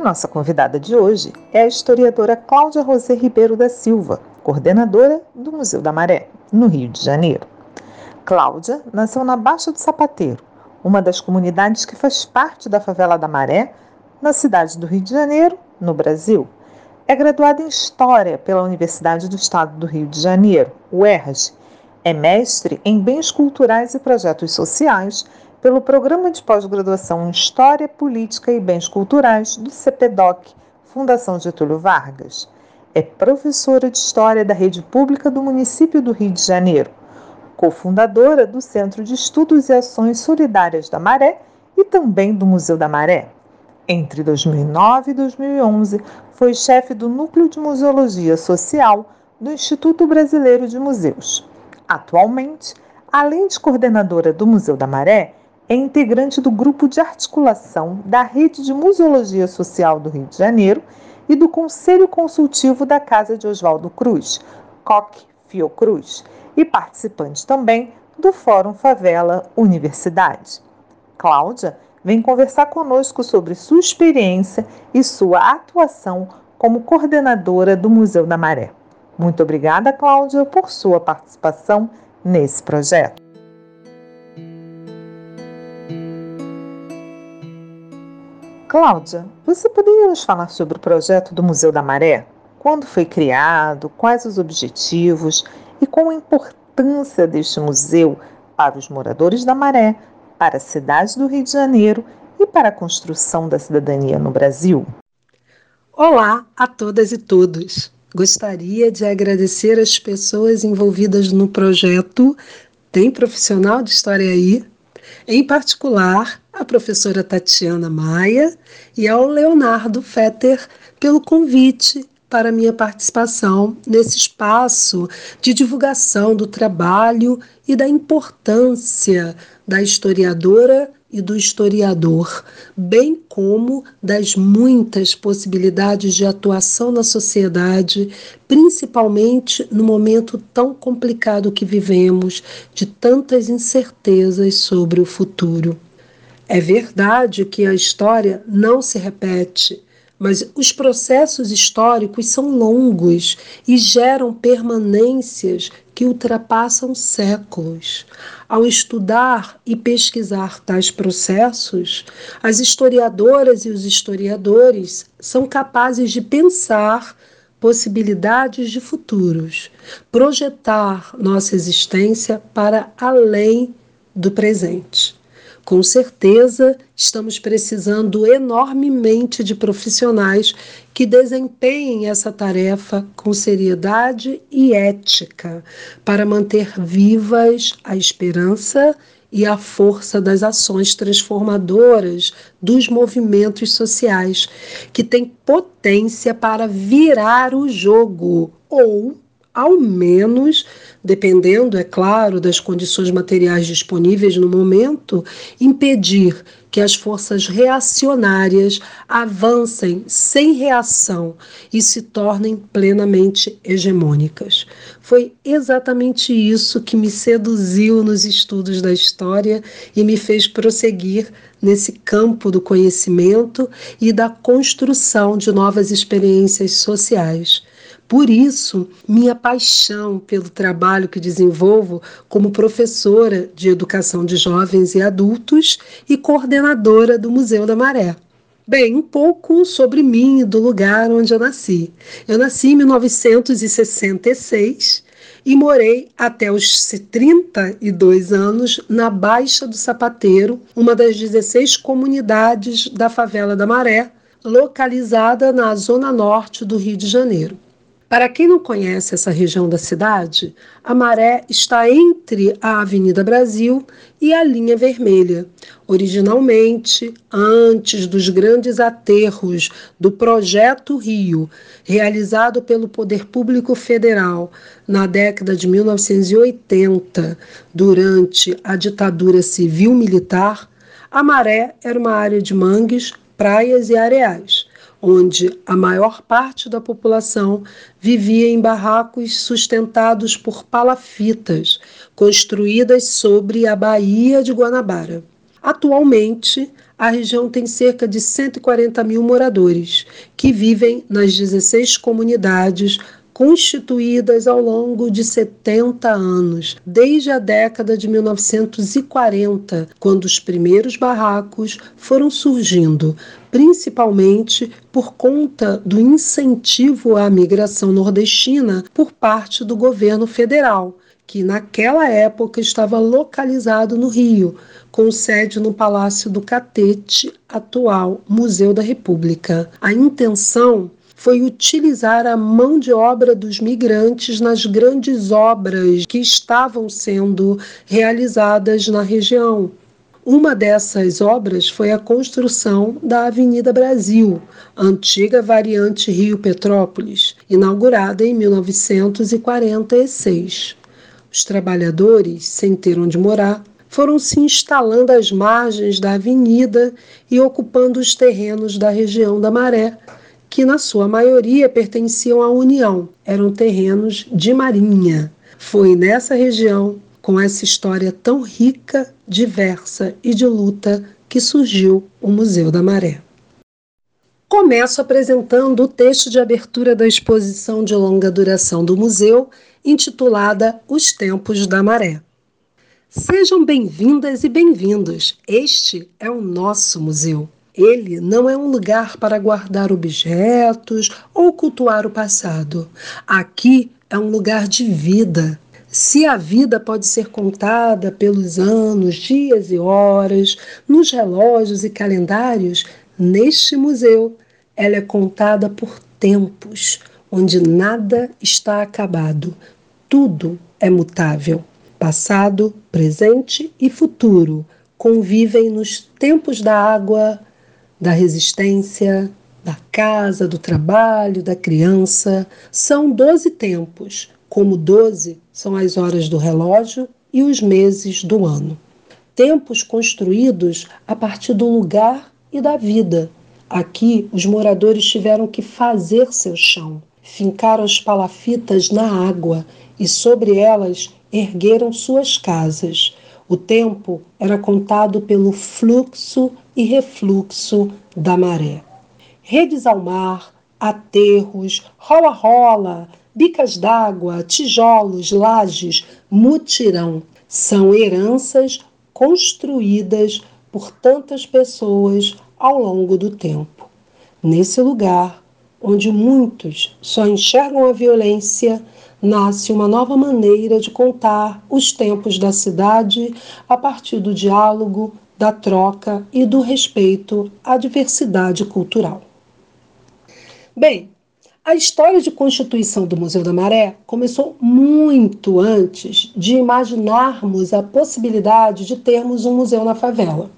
A nossa convidada de hoje é a historiadora Cláudia José Ribeiro da Silva, coordenadora do Museu da Maré, no Rio de Janeiro. Cláudia nasceu na Baixa do Sapateiro, uma das comunidades que faz parte da favela da Maré, na cidade do Rio de Janeiro, no Brasil. É graduada em História pela Universidade do Estado do Rio de Janeiro, UERJ. É mestre em Bens Culturais e Projetos Sociais pelo Programa de Pós-Graduação em História, Política e Bens Culturais do CPDOC, Fundação Getúlio Vargas. É professora de História da Rede Pública do município do Rio de Janeiro, cofundadora do Centro de Estudos e Ações Solidárias da Maré e também do Museu da Maré. Entre 2009 e 2011, foi chefe do Núcleo de Museologia Social do Instituto Brasileiro de Museus. Atualmente, além de coordenadora do Museu da Maré, é integrante do grupo de articulação da Rede de Museologia Social do Rio de Janeiro e do Conselho Consultivo da Casa de Oswaldo Cruz, COC Fiocruz, e participante também do Fórum Favela Universidade. Cláudia vem conversar conosco sobre sua experiência e sua atuação como coordenadora do Museu da Maré. Muito obrigada, Cláudia, por sua participação nesse projeto. Cláudia, você poderia nos falar sobre o projeto do Museu da Maré? Quando foi criado, quais os objetivos e qual a importância deste museu para os moradores da Maré, para a cidade do Rio de Janeiro e para a construção da cidadania no Brasil? Olá a todas e todos. Gostaria de agradecer as pessoas envolvidas no projeto Tem Profissional de História aí, em particular a professora Tatiana Maia e ao Leonardo Fetter pelo convite para minha participação nesse espaço de divulgação do trabalho e da importância da historiadora e do historiador, bem como das muitas possibilidades de atuação na sociedade, principalmente no momento tão complicado que vivemos, de tantas incertezas sobre o futuro. É verdade que a história não se repete, mas os processos históricos são longos e geram permanências que ultrapassam séculos. Ao estudar e pesquisar tais processos, as historiadoras e os historiadores são capazes de pensar possibilidades de futuros, projetar nossa existência para além do presente. Com certeza, estamos precisando enormemente de profissionais que desempenhem essa tarefa com seriedade e ética para manter vivas a esperança e a força das ações transformadoras dos movimentos sociais, que têm potência para virar o jogo ou ao menos, dependendo, é claro, das condições materiais disponíveis no momento, impedir que as forças reacionárias avancem sem reação e se tornem plenamente hegemônicas. Foi exatamente isso que me seduziu nos estudos da história e me fez prosseguir nesse campo do conhecimento e da construção de novas experiências sociais. Por isso, minha paixão pelo trabalho que desenvolvo como professora de educação de jovens e adultos e coordenadora do Museu da Maré. Bem, um pouco sobre mim e do lugar onde eu nasci. Eu nasci em 1966 e morei até os 32 anos na Baixa do Sapateiro, uma das 16 comunidades da favela da Maré, localizada na zona norte do Rio de Janeiro. Para quem não conhece essa região da cidade, a Maré está entre a Avenida Brasil e a Linha Vermelha. Originalmente, antes dos grandes aterros do Projeto Rio, realizado pelo Poder Público Federal na década de 1980, durante a ditadura civil-militar, a Maré era uma área de mangues, praias e areais onde a maior parte da população vivia em barracos sustentados por palafitas, construídas sobre a Baía de Guanabara. Atualmente, a região tem cerca de 140 mil moradores, que vivem nas 16 comunidades constituídas ao longo de 70 anos, desde a década de 1940, quando os primeiros barracos foram surgindo, principalmente por conta do incentivo à migração nordestina por parte do governo federal, que naquela época estava localizado no Rio, com sede no Palácio do Catete, atual Museu da República. A intenção foi utilizar a mão de obra dos migrantes nas grandes obras que estavam sendo realizadas na região. Uma dessas obras foi a construção da Avenida Brasil, antiga variante Rio Petrópolis, inaugurada em 1946. Os trabalhadores, sem ter onde morar, foram se instalando às margens da avenida e ocupando os terrenos da região da Maré, que na sua maioria pertenciam à União, eram terrenos de marinha. Foi nessa região, com essa história tão rica, diversa e de luta, que surgiu o Museu da Maré. Começo apresentando o texto de abertura da exposição de longa duração do museu, intitulada Os Tempos da Maré. Sejam bem-vindas e bem-vindos. Este é o nosso museu. Ele não é um lugar para guardar objetos ou cultuar o passado. Aqui é um lugar de vida. Se a vida pode ser contada pelos anos, dias e horas, nos relógios e calendários, neste museu ela é contada por tempos, onde nada está acabado, tudo é mutável. Passado, presente e futuro convivem nos tempos da água, da resistência, da casa, do trabalho, da criança. São doze tempos, como doze são as horas do relógio e os meses do ano. Tempos construídos a partir do lugar e da vida. Aqui, os moradores tiveram que fazer seu chão, fincaram as palafitas na água e sobre elas ergueram suas casas. O tempo era contado pelo fluxo e refluxo da maré. Redes ao mar, aterros, rola-rola, bicas d'água, tijolos, lajes, mutirão são heranças construídas por tantas pessoas ao longo do tempo. Nesse lugar, onde muitos só enxergam a violência, nasce uma nova maneira de contar os tempos da cidade a partir do diálogo, da troca e do respeito à diversidade cultural. Bem, a história de constituição do Museu da Maré começou muito antes de imaginarmos a possibilidade de termos um museu na favela.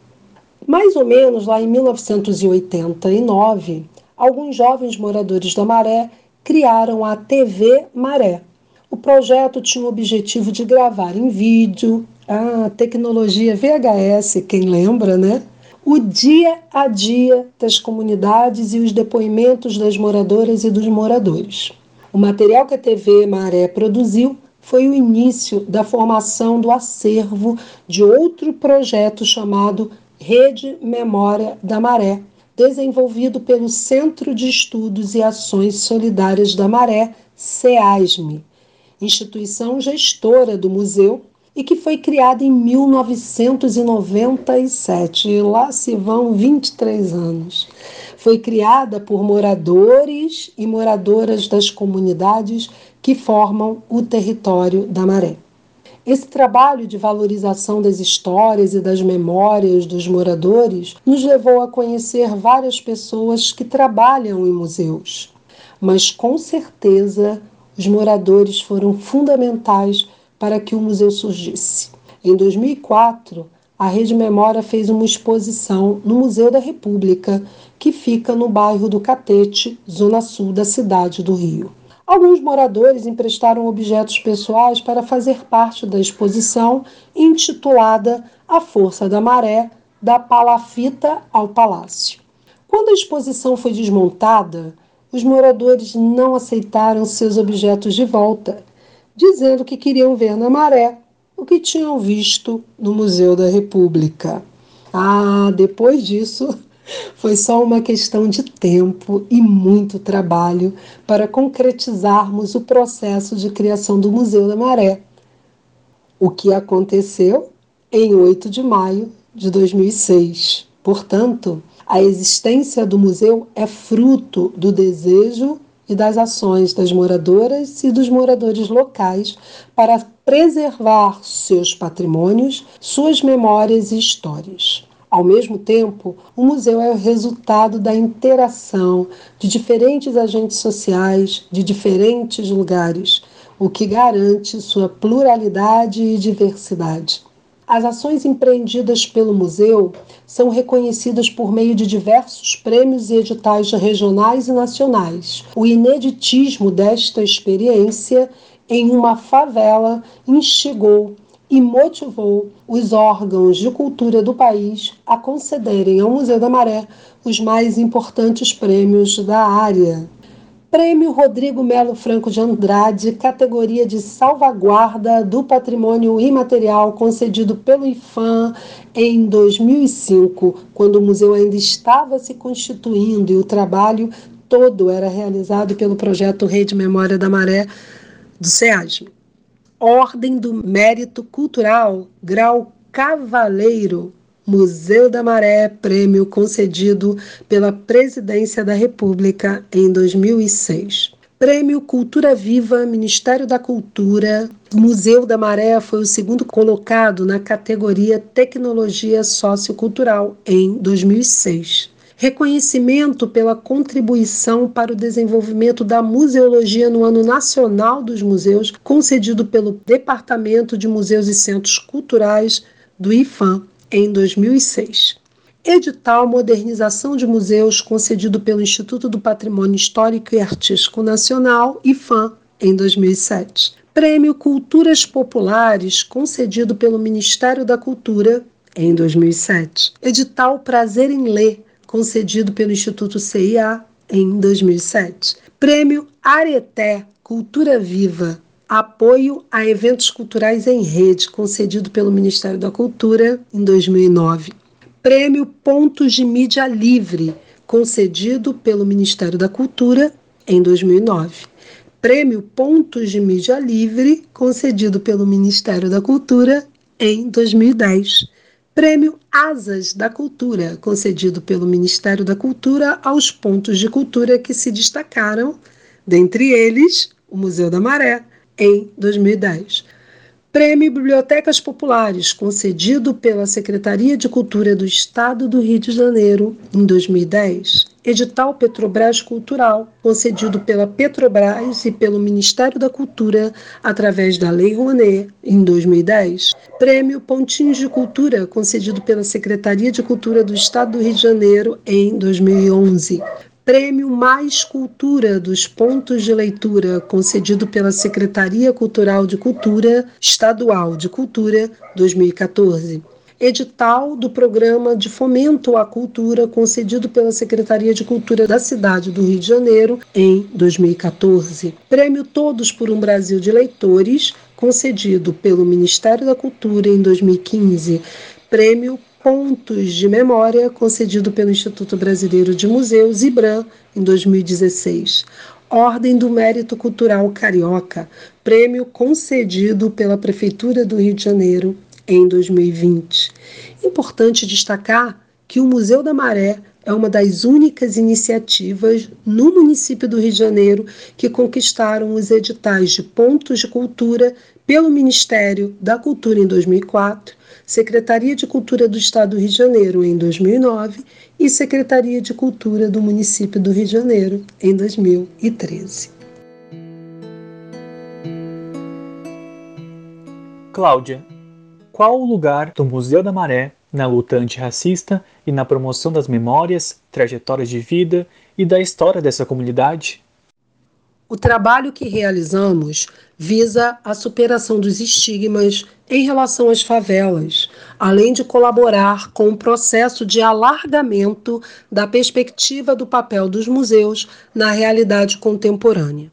Mais ou menos lá em 1989, alguns jovens moradores da Maré criaram a TV Maré. O projeto tinha o objetivo de gravar em vídeo, a tecnologia VHS, quem lembra, né? O dia a dia das comunidades e os depoimentos das moradoras e dos moradores. O material que a TV Maré produziu foi o início da formação do acervo de outro projeto chamado Rede Memória da Maré, desenvolvido pelo Centro de Estudos e Ações Solidárias da Maré, CEASME, instituição gestora do museu e que foi criada em 1997. E lá se vão 23 anos. Foi criada por moradores e moradoras das comunidades que formam o território da Maré. Esse trabalho de valorização das histórias e das memórias dos moradores nos levou a conhecer várias pessoas que trabalham em museus. Mas com certeza os moradores foram fundamentais para que o museu surgisse. Em 2004, a Rede Memória fez uma exposição no Museu da República, que fica no bairro do Catete, zona sul da cidade do Rio. Alguns moradores emprestaram objetos pessoais para fazer parte da exposição intitulada A Força da Maré, da Palafita ao Palácio. Quando a exposição foi desmontada, os moradores não aceitaram seus objetos de volta, dizendo que queriam ver na maré o que tinham visto no Museu da República. Ah, depois disso, foi só uma questão de tempo e muito trabalho para concretizarmos o processo de criação do Museu da Maré, o que aconteceu em 8 de maio de 2006. Portanto, a existência do museu é fruto do desejo e das ações das moradoras e dos moradores locais para preservar seus patrimônios, suas memórias e histórias. Ao mesmo tempo, o museu é o resultado da interação de diferentes agentes sociais de diferentes lugares, o que garante sua pluralidade e diversidade. As ações empreendidas pelo museu são reconhecidas por meio de diversos prêmios e editais regionais e nacionais. O ineditismo desta experiência em uma favela instigou e motivou os órgãos de cultura do país a concederem ao Museu da Maré os mais importantes prêmios da área. Prêmio Rodrigo Melo Franco de Andrade, categoria de salvaguarda do patrimônio imaterial, concedido pelo IFAM em 2005, quando o museu ainda estava se constituindo e o trabalho todo era realizado pelo projeto Rede Memória da Maré do SEASM. Ordem do Mérito Cultural, grau Cavaleiro, Museu da Maré, prêmio concedido pela Presidência da República em 2006. Prêmio Cultura Viva, Ministério da Cultura. Museu da Maré foi o segundo colocado na categoria Tecnologia Sociocultural em 2006 reconhecimento pela contribuição para o desenvolvimento da museologia no Ano Nacional dos Museus, concedido pelo Departamento de Museus e Centros Culturais do IFAM em 2006. Edital Modernização de Museus, concedido pelo Instituto do Patrimônio Histórico e Artístico Nacional, IFAM, em 2007. Prêmio Culturas Populares, concedido pelo Ministério da Cultura, em 2007. Edital Prazer em Ler, concedido pelo Instituto CIA em 2007. Prêmio Areté Cultura Viva, apoio a eventos culturais em rede, concedido pelo Ministério da Cultura em 2009. Prêmio Pontos de Mídia Livre, concedido pelo Ministério da Cultura em 2009. Prêmio Pontos de Mídia Livre, concedido pelo Ministério da Cultura em 2010. Prêmio Asas da Cultura, concedido pelo Ministério da Cultura aos pontos de cultura que se destacaram, dentre eles o Museu da Maré, em 2010. Prêmio Bibliotecas Populares, concedido pela Secretaria de Cultura do Estado do Rio de Janeiro em 2010. Edital Petrobras Cultural, concedido pela Petrobras e pelo Ministério da Cultura através da Lei Rouanet em 2010. Prêmio Pontinhos de Cultura, concedido pela Secretaria de Cultura do Estado do Rio de Janeiro em 2011. Prêmio Mais Cultura dos Pontos de Leitura, concedido pela Secretaria Cultural de Cultura Estadual de Cultura 2014. Edital do Programa de Fomento à Cultura, concedido pela Secretaria de Cultura da cidade do Rio de Janeiro em 2014. Prêmio Todos por um Brasil de Leitores, concedido pelo Ministério da Cultura em 2015. Prêmio Pontos de Memória, concedido pelo Instituto Brasileiro de Museus, IBRAM, em 2016. Ordem do Mérito Cultural Carioca, prêmio concedido pela Prefeitura do Rio de Janeiro em 2020. Importante destacar que o Museu da Maré é uma das únicas iniciativas no município do Rio de Janeiro que conquistaram os editais de pontos de cultura pelo Ministério da Cultura em 2004, Secretaria de Cultura do Estado do Rio de Janeiro em 2009 e Secretaria de Cultura do município do Rio de Janeiro em 2013. Cláudia, qual o lugar do Museu da Maré na luta antirracista e na promoção das memórias, trajetórias de vida e da história dessa comunidade? O trabalho que realizamos visa a superação dos estigmas em relação às favelas, além de colaborar com o processo de alargamento da perspectiva do papel dos museus na realidade contemporânea.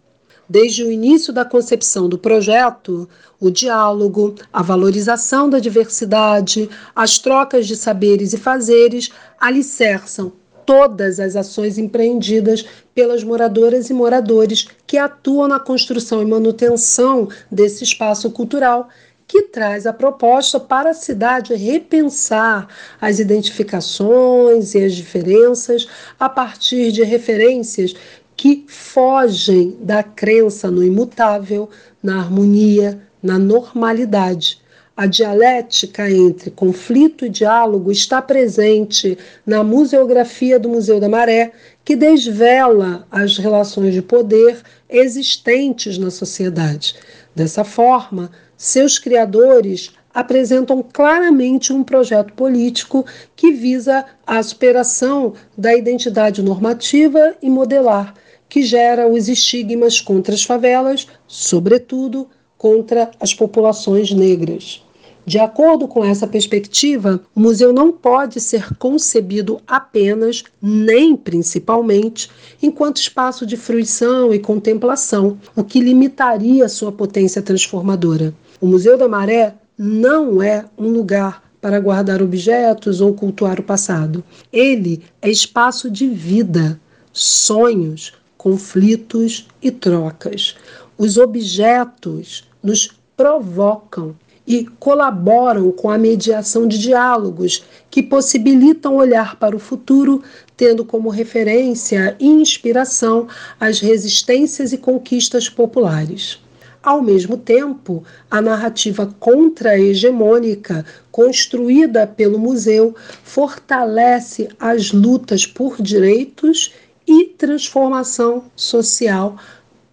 Desde o início da concepção do projeto, o diálogo, a valorização da diversidade, as trocas de saberes e fazeres alicerçam todas as ações empreendidas pelas moradoras e moradores que atuam na construção e manutenção desse espaço cultural que traz a proposta para a cidade repensar as identificações e as diferenças a partir de referências que fogem da crença no imutável, na harmonia, na normalidade. A dialética entre conflito e diálogo está presente na museografia do Museu da Maré, que desvela as relações de poder existentes na sociedade. Dessa forma, seus criadores apresentam claramente um projeto político que visa a superação da identidade normativa e modelar que gera os estigmas contra as favelas, sobretudo contra as populações negras. De acordo com essa perspectiva, o museu não pode ser concebido apenas, nem principalmente, enquanto espaço de fruição e contemplação, o que limitaria sua potência transformadora. O Museu da Maré não é um lugar para guardar objetos ou cultuar o passado. Ele é espaço de vida, sonhos, conflitos e trocas. Os objetos nos provocam e colaboram com a mediação de diálogos que possibilitam olhar para o futuro, tendo como referência e inspiração as resistências e conquistas populares. Ao mesmo tempo, a narrativa contra-hegemônica construída pelo museu fortalece as lutas por direitos e transformação social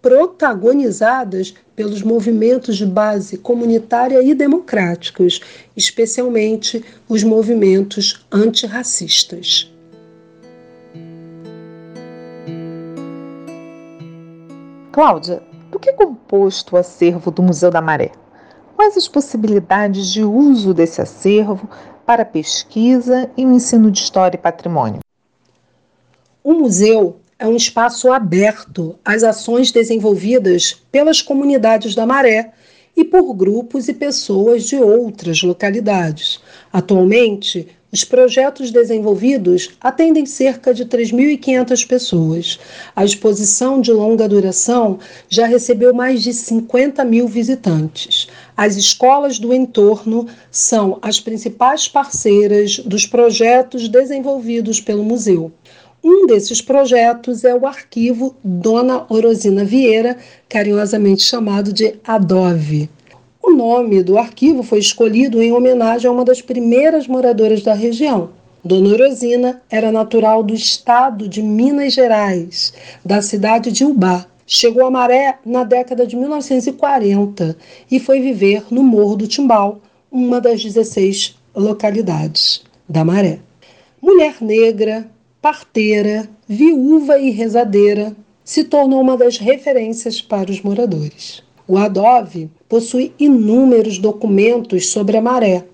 protagonizadas pelos movimentos de base comunitária e democráticos, especialmente os movimentos antirracistas. Cláudia, do que é composto o acervo do Museu da Maré? Quais as possibilidades de uso desse acervo para pesquisa e o ensino de história e patrimônio? O museu é um espaço aberto às ações desenvolvidas pelas comunidades da Maré e por grupos e pessoas de outras localidades. Atualmente, os projetos desenvolvidos atendem cerca de 3.500 pessoas. A exposição de longa duração já recebeu mais de 50 mil visitantes. As escolas do entorno são as principais parceiras dos projetos desenvolvidos pelo museu. Um desses projetos é o arquivo Dona Orosina Vieira, carinhosamente chamado de ADOVE. O nome do arquivo foi escolhido em homenagem a uma das primeiras moradoras da região. Dona Orosina era natural do estado de Minas Gerais, da cidade de Ubá. Chegou a Maré na década de 1940 e foi viver no Morro do Timbal, uma das 16 localidades da Maré. Mulher negra, parteira, viúva e rezadeira, se tornou uma das referências para os moradores. O Adove possui inúmeros documentos sobre a maré,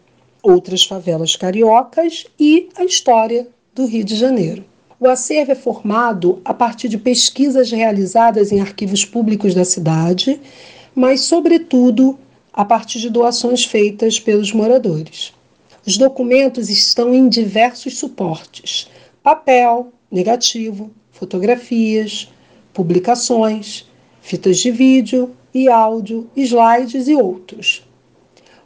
outras favelas cariocas e a história do Rio de Janeiro. O acervo é formado a partir de pesquisas realizadas em arquivos públicos da cidade, mas, sobretudo, a partir de doações feitas pelos moradores. Os documentos estão em diversos suportes, papel, negativo, fotografias, publicações, fitas de vídeo e áudio, slides e outros.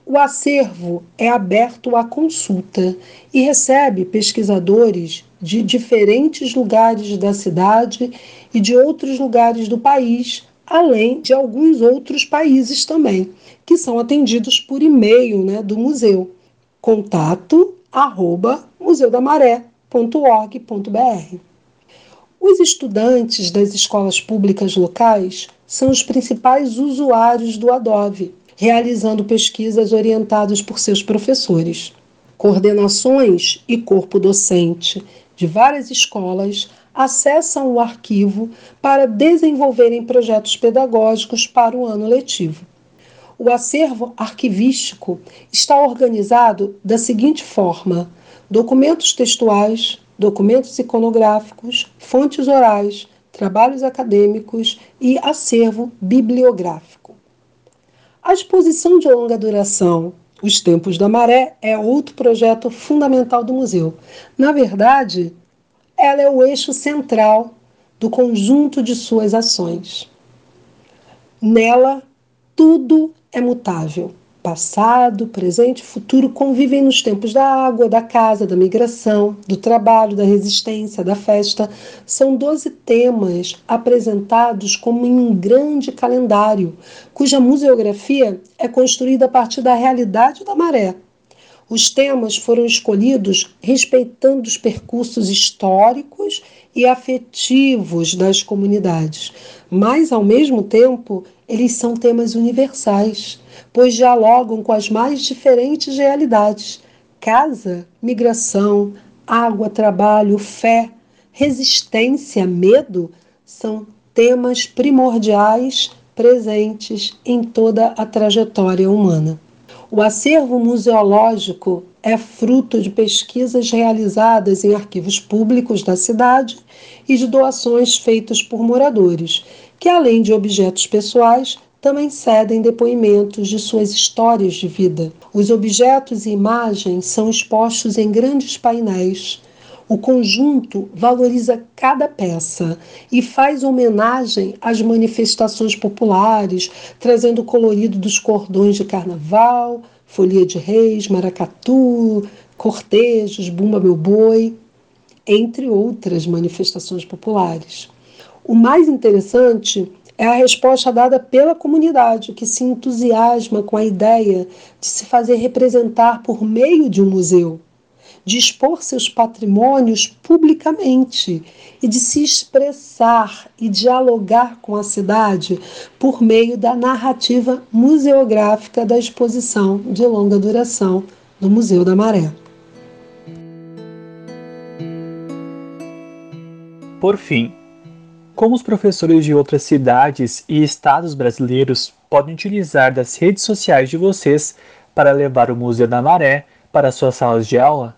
O acervo é aberto à consulta e recebe pesquisadores de diferentes lugares da cidade e de outros lugares do país, além de alguns outros países também, que são atendidos por e-mail né, do museu. Contato arroba museudamaré.org.br. Os estudantes das escolas públicas locais são os principais usuários do Adobe realizando pesquisas orientadas por seus professores. Coordenações e corpo docente de várias escolas acessam o arquivo para desenvolverem projetos pedagógicos para o ano letivo. O acervo arquivístico está organizado da seguinte forma: documentos textuais, documentos iconográficos, fontes orais, trabalhos acadêmicos e acervo bibliográfico. A exposição de longa duração Os Tempos da Maré é outro projeto fundamental do museu. Na verdade, ela é o eixo central do conjunto de suas ações. Nela, tudo é mutável passado, presente e futuro convivem nos tempos da água, da casa, da migração, do trabalho, da resistência, da festa. São 12 temas apresentados como em um grande calendário, cuja museografia é construída a partir da realidade da maré. Os temas foram escolhidos respeitando os percursos históricos e afetivos das comunidades, mas, ao mesmo tempo, eles são temas universais pois dialogam com as mais diferentes realidades: casa, migração, água, trabalho, fé, resistência, medo são temas primordiais presentes em toda a trajetória humana. O acervo museológico é fruto de pesquisas realizadas em arquivos públicos da cidade e de doações feitas por moradores, que, além de objetos pessoais, também cedem depoimentos de suas histórias de vida. Os objetos e imagens são expostos em grandes painéis. O conjunto valoriza cada peça e faz homenagem às manifestações populares, trazendo o colorido dos cordões de carnaval, folia de reis, maracatu, cortejos, bumba meu boi, entre outras manifestações populares. O mais interessante é a resposta dada pela comunidade, que se entusiasma com a ideia de se fazer representar por meio de um museu, de expor seus patrimônios publicamente e de se expressar e dialogar com a cidade por meio da narrativa museográfica da exposição de longa duração do Museu da Maré. Por fim, como os professores de outras cidades e estados brasileiros podem utilizar das redes sociais de vocês para levar o Museu da Maré para suas salas de aula?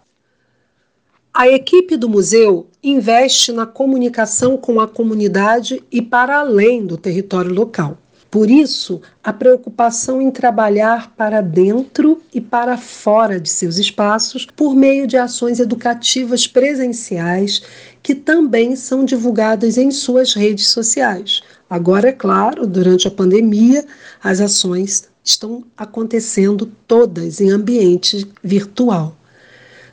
A equipe do museu investe na comunicação com a comunidade e para além do território local. Por isso, a preocupação em trabalhar para dentro e para fora de seus espaços por meio de ações educativas presenciais que também são divulgadas em suas redes sociais. Agora, é claro, durante a pandemia, as ações estão acontecendo todas em ambiente virtual.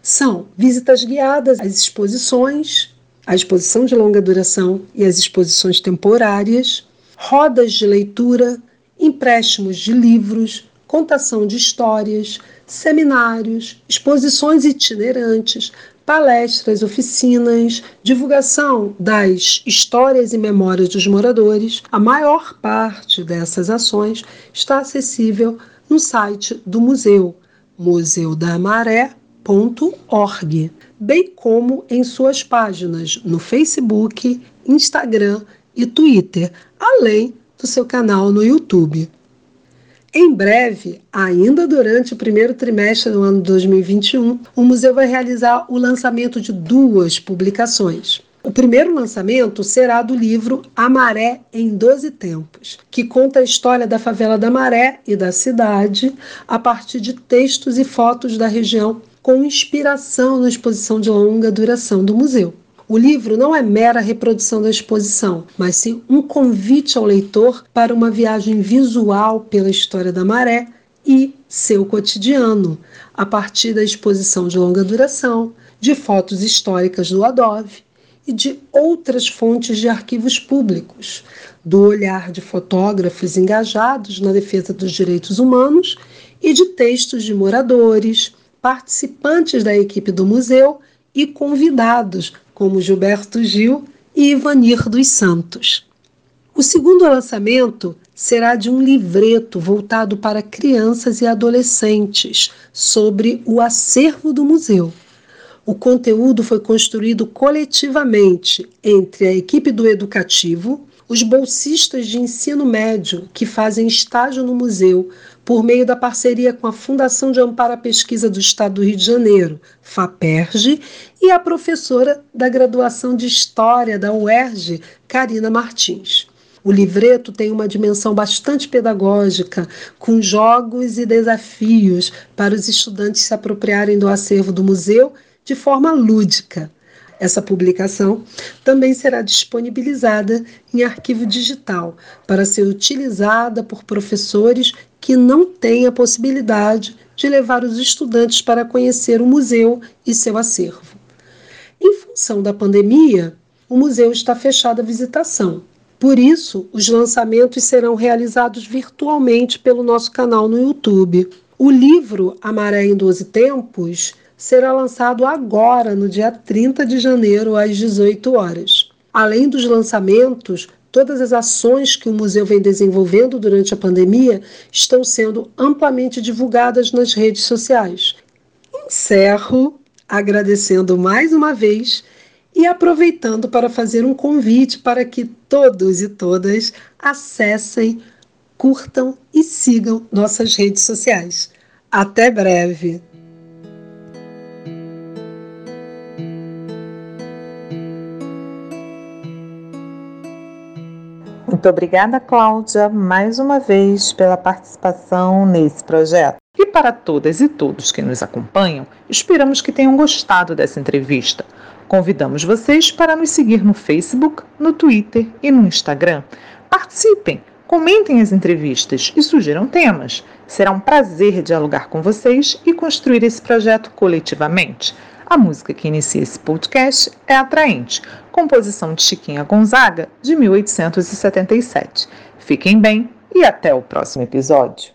São visitas guiadas às exposições, a exposição de longa duração e as exposições temporárias, rodas de leitura, empréstimos de livros, contação de histórias, seminários, exposições itinerantes, palestras, oficinas, divulgação das histórias e memórias dos moradores. A maior parte dessas ações está acessível no site do museu, museudamaré.org, bem como em suas páginas no Facebook, Instagram e Twitter, além do seu canal no YouTube. Em breve, ainda durante o primeiro trimestre do ano 2021, o museu vai realizar o lançamento de duas publicações. O primeiro lançamento será do livro A Maré em Doze Tempos, que conta a história da favela da Maré e da cidade a partir de textos e fotos da região, com inspiração na exposição de longa duração do museu. O livro não é mera reprodução da exposição, mas sim um convite ao leitor para uma viagem visual pela história da maré e seu cotidiano, a partir da exposição de longa duração, de fotos históricas do Adove e de outras fontes de arquivos públicos, do olhar de fotógrafos engajados na defesa dos direitos humanos e de textos de moradores, participantes da equipe do museu e convidados, como Gilberto Gil e Ivanir dos Santos. O segundo lançamento será de um livreto voltado para crianças e adolescentes sobre o acervo do museu. O conteúdo foi construído coletivamente entre a equipe do educativo, os bolsistas de ensino médio que fazem estágio no museu por meio da parceria com a Fundação de Amparo à Pesquisa do Estado do Rio de Janeiro, FAPERJ, e a professora da graduação de História da UERJ, Karina Martins. O livreto tem uma dimensão bastante pedagógica, com jogos e desafios para os estudantes se apropriarem do acervo do museu de forma lúdica. Essa publicação também será disponibilizada em arquivo digital para ser utilizada por professores que não têm a possibilidade de levar os estudantes para conhecer o museu e seu acervo. Em função da pandemia, o museu está fechado à visitação. Por isso, os lançamentos serão realizados virtualmente pelo nosso canal no YouTube. O livro A Maré em Doze Tempos será lançado agora, no dia 30 de janeiro, às 18 horas. Além dos lançamentos, todas as ações que o museu vem desenvolvendo durante a pandemia estão sendo amplamente divulgadas nas redes sociais. Encerro agradecendo mais uma vez e aproveitando para fazer um convite para que todos e todas acessem, curtam e sigam nossas redes sociais. Até breve! Muito obrigada, Cláudia, mais uma vez pela participação nesse projeto. E para todas e todos que nos acompanham, esperamos que tenham gostado dessa entrevista. Convidamos vocês para nos seguir no Facebook, no Twitter e no Instagram. Participem, comentem as entrevistas e sugiram temas. Será um prazer dialogar com vocês e construir esse projeto coletivamente. A música que inicia esse podcast é Atraente, composição de Chiquinha Gonzaga, de 1877. Fiquem bem e até o próximo episódio.